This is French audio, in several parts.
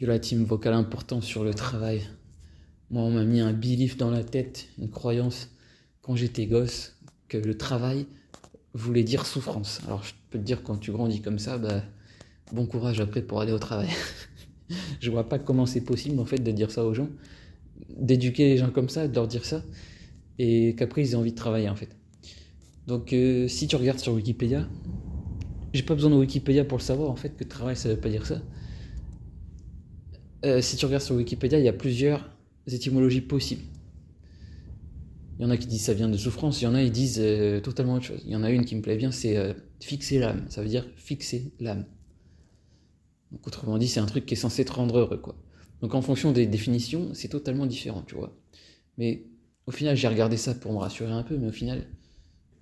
Yo la team vocale important sur le travail. Moi, on m'a mis un belief dans la tête, une croyance, quand j'étais gosse, que le travail voulait dire souffrance. Alors, je peux te dire, quand tu grandis comme ça, bah, bon courage après pour aller au travail. je vois pas comment c'est possible, en fait, de dire ça aux gens, d'éduquer les gens comme ça, de leur dire ça, et qu'après, ils aient envie de travailler, en fait. Donc, euh, si tu regardes sur Wikipédia, j'ai pas besoin de Wikipédia pour le savoir, en fait, que travail, ça veut pas dire ça. Euh, si tu regardes sur Wikipédia, il y a plusieurs étymologies possibles. Il y en a qui disent ça vient de souffrance, il y en a qui disent euh, totalement autre chose. Il y en a une qui me plaît bien, c'est euh, fixer l'âme. Ça veut dire fixer l'âme. Donc autrement dit, c'est un truc qui est censé te rendre heureux, quoi. Donc en fonction des définitions, c'est totalement différent, tu vois. Mais au final, j'ai regardé ça pour me rassurer un peu, mais au final,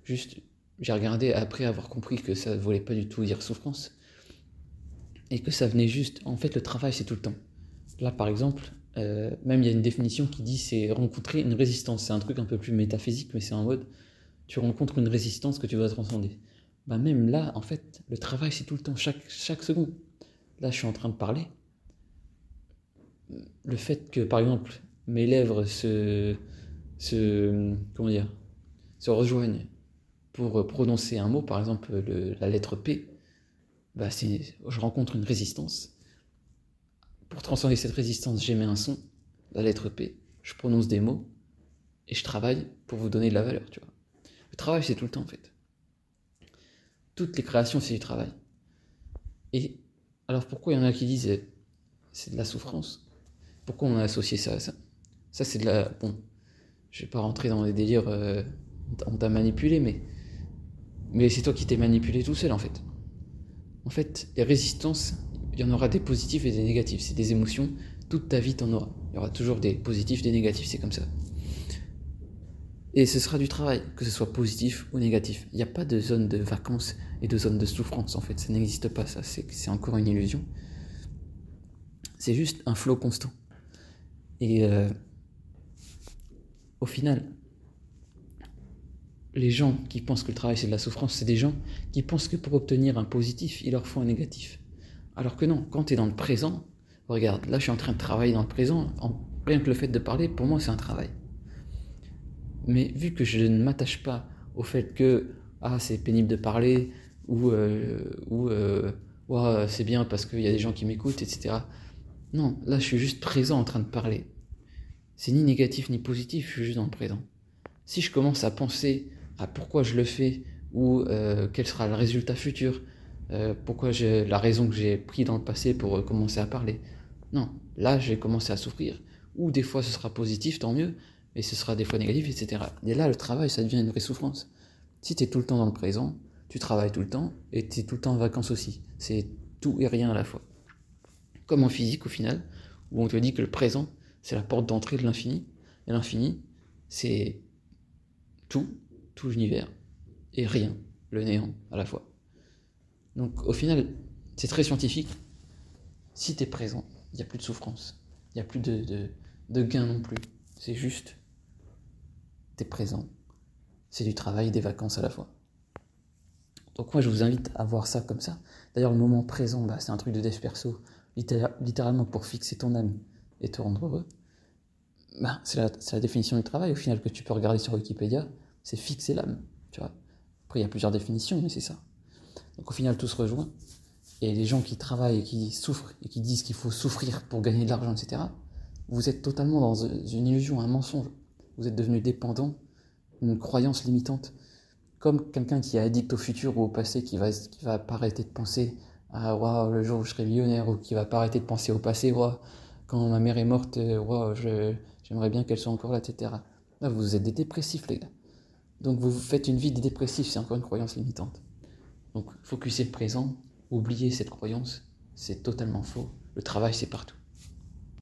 juste, j'ai regardé après avoir compris que ça ne voulait pas du tout dire souffrance. Et que ça venait juste, en fait, le travail, c'est tout le temps. Là, par exemple, euh, même il y a une définition qui dit c'est rencontrer une résistance. C'est un truc un peu plus métaphysique, mais c'est en mode tu rencontres une résistance que tu vas transcender. Bah même là, en fait, le travail c'est tout le temps, chaque, chaque seconde. Là, je suis en train de parler. Le fait que, par exemple, mes lèvres se, se comment dire, se rejoignent pour prononcer un mot, par exemple la lettre P, bah je rencontre une résistance pour transcender cette résistance, j'émets un son, la lettre P, je prononce des mots, et je travaille pour vous donner de la valeur, tu vois. Le travail, c'est tout le temps, en fait. Toutes les créations, c'est du travail. Et alors, pourquoi il y en a qui disent eh, c'est de la souffrance? Pourquoi on a associé ça à ça? Ça, c'est de la. Bon, je vais pas rentrer dans les délires, euh, on t'a manipulé, mais. Mais c'est toi qui t'es manipulé tout seul, en fait. En fait, les résistances, il y en aura des positifs et des négatifs. C'est des émotions. Toute ta vie, t'en auras. Il y aura toujours des positifs, des négatifs. C'est comme ça. Et ce sera du travail, que ce soit positif ou négatif. Il n'y a pas de zone de vacances et de zone de souffrance, en fait. Ça n'existe pas. C'est encore une illusion. C'est juste un flot constant. Et euh, au final, les gens qui pensent que le travail c'est de la souffrance, c'est des gens qui pensent que pour obtenir un positif, il leur faut un négatif. Alors que non, quand tu es dans le présent, regarde, là je suis en train de travailler dans le présent, rien que le fait de parler, pour moi c'est un travail. Mais vu que je ne m'attache pas au fait que ah c'est pénible de parler, ou, euh, ou euh, c'est bien parce qu'il y a des gens qui m'écoutent, etc. Non, là je suis juste présent en train de parler. C'est ni négatif ni positif, je suis juste dans le présent. Si je commence à penser à pourquoi je le fais, ou euh, quel sera le résultat futur, euh, pourquoi j'ai la raison que j'ai pris dans le passé pour euh, commencer à parler? Non, là j'ai commencé à souffrir. Ou des fois ce sera positif, tant mieux, et ce sera des fois négatif, etc. Et là le travail ça devient une vraie souffrance. Si tu es tout le temps dans le présent, tu travailles tout le temps, et tu es tout le temps en vacances aussi. C'est tout et rien à la fois. Comme en physique au final, où on te dit que le présent c'est la porte d'entrée de l'infini, et l'infini c'est tout, tout l'univers, et rien, le néant à la fois. Donc au final, c'est très scientifique. Si tu es présent, il n'y a plus de souffrance. Il n'y a plus de, de, gain non plus. C'est juste, tu es présent. C'est du travail, des vacances à la fois. Donc moi, je vous invite à voir ça comme ça. D'ailleurs, le moment présent, bah, c'est un truc de dev perso, littéralement pour fixer ton âme et te rendre heureux. Bah, c'est la, la, définition du travail, au final, que tu peux regarder sur Wikipédia. C'est fixer l'âme, tu. Après, il y a plusieurs définitions, mais c'est ça. Donc au final, tout se rejoint. Et les gens qui travaillent et qui souffrent et qui disent qu'il faut souffrir pour gagner de l'argent, etc., vous êtes totalement dans une illusion, un mensonge. Vous êtes devenu dépendant, une croyance limitante. Comme quelqu'un qui est addict au futur ou au passé, qui va, qui va pas arrêter de penser à wow, le jour où je serai millionnaire, ou qui va pas arrêter de penser au passé, wow, quand ma mère est morte, wow, j'aimerais bien qu'elle soit encore là, etc. Là, vous êtes des dépressifs, les gars. Donc vous faites une vie de dépressif, c'est encore une croyance limitante. Donc, focuser le présent, oublier cette croyance, c'est totalement faux. Le travail, c'est partout.